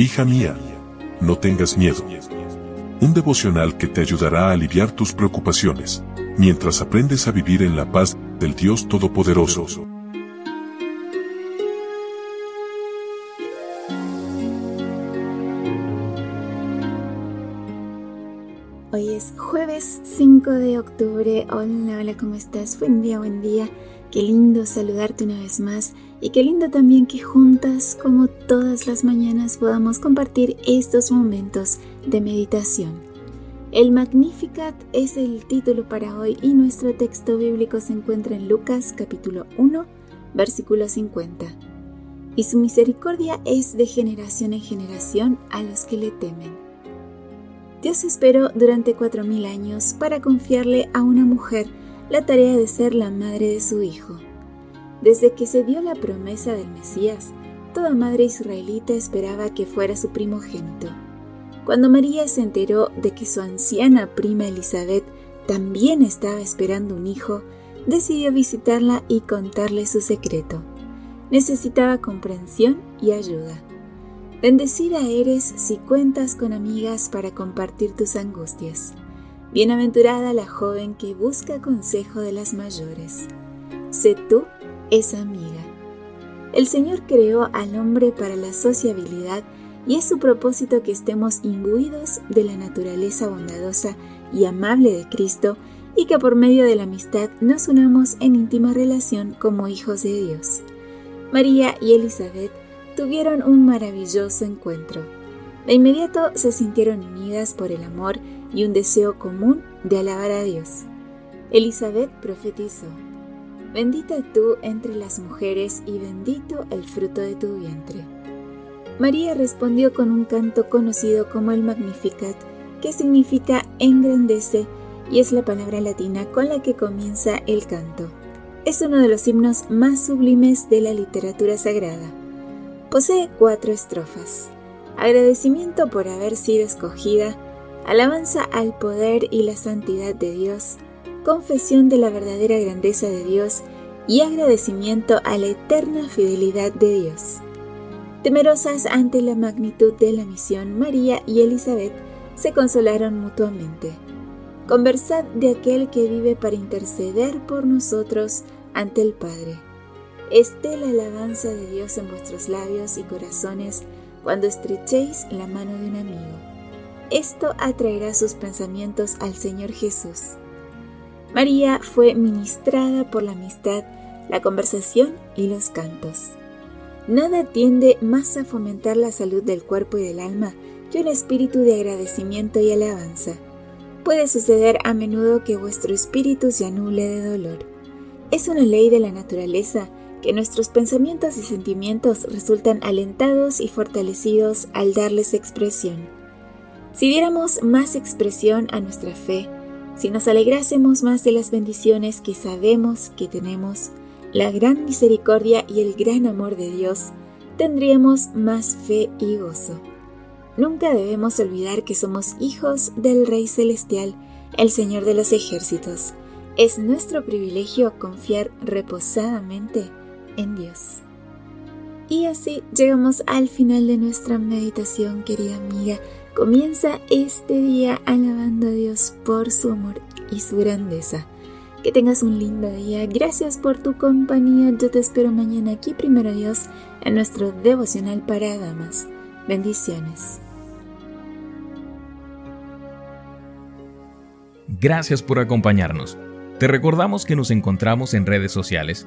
Hija mía, no tengas miedo. Un devocional que te ayudará a aliviar tus preocupaciones, mientras aprendes a vivir en la paz del Dios Todopoderoso. Hoy es jueves 5 de octubre. Hola, hola, ¿cómo estás? Buen día, buen día. Qué lindo saludarte una vez más y qué lindo también que juntas, como todas las mañanas, podamos compartir estos momentos de meditación. El Magnificat es el título para hoy y nuestro texto bíblico se encuentra en Lucas capítulo 1, versículo 50. Y su misericordia es de generación en generación a los que le temen. Dios esperó durante cuatro mil años para confiarle a una mujer la tarea de ser la madre de su hijo. Desde que se dio la promesa del Mesías, toda madre israelita esperaba que fuera su primogénito. Cuando María se enteró de que su anciana prima Elizabeth también estaba esperando un hijo, decidió visitarla y contarle su secreto. Necesitaba comprensión y ayuda. Bendecida eres si cuentas con amigas para compartir tus angustias. Bienaventurada la joven que busca consejo de las mayores. Sé tú esa amiga. El Señor creó al hombre para la sociabilidad y es su propósito que estemos imbuidos de la naturaleza bondadosa y amable de Cristo y que por medio de la amistad nos unamos en íntima relación como hijos de Dios. María y Elizabeth tuvieron un maravilloso encuentro. De inmediato se sintieron unidas por el amor y un deseo común de alabar a Dios. Elizabeth profetizó, Bendita tú entre las mujeres y bendito el fruto de tu vientre. María respondió con un canto conocido como el Magnificat, que significa engrandece y es la palabra latina con la que comienza el canto. Es uno de los himnos más sublimes de la literatura sagrada. Posee cuatro estrofas. Agradecimiento por haber sido escogida, alabanza al poder y la santidad de Dios, confesión de la verdadera grandeza de Dios y agradecimiento a la eterna fidelidad de Dios. Temerosas ante la magnitud de la misión, María y Elizabeth se consolaron mutuamente. Conversad de aquel que vive para interceder por nosotros ante el Padre. Esté la alabanza de Dios en vuestros labios y corazones cuando estrechéis la mano de un amigo. Esto atraerá sus pensamientos al Señor Jesús. María fue ministrada por la amistad, la conversación y los cantos. Nada tiende más a fomentar la salud del cuerpo y del alma que un espíritu de agradecimiento y alabanza. Puede suceder a menudo que vuestro espíritu se anule de dolor. Es una ley de la naturaleza que nuestros pensamientos y sentimientos resultan alentados y fortalecidos al darles expresión. Si diéramos más expresión a nuestra fe, si nos alegrásemos más de las bendiciones que sabemos que tenemos, la gran misericordia y el gran amor de Dios, tendríamos más fe y gozo. Nunca debemos olvidar que somos hijos del Rey Celestial, el Señor de los ejércitos. Es nuestro privilegio confiar reposadamente en Dios. Y así llegamos al final de nuestra meditación, querida amiga. Comienza este día alabando a Dios por su amor y su grandeza. Que tengas un lindo día. Gracias por tu compañía. Yo te espero mañana aquí, primero Dios, en nuestro devocional para damas. Bendiciones. Gracias por acompañarnos. Te recordamos que nos encontramos en redes sociales.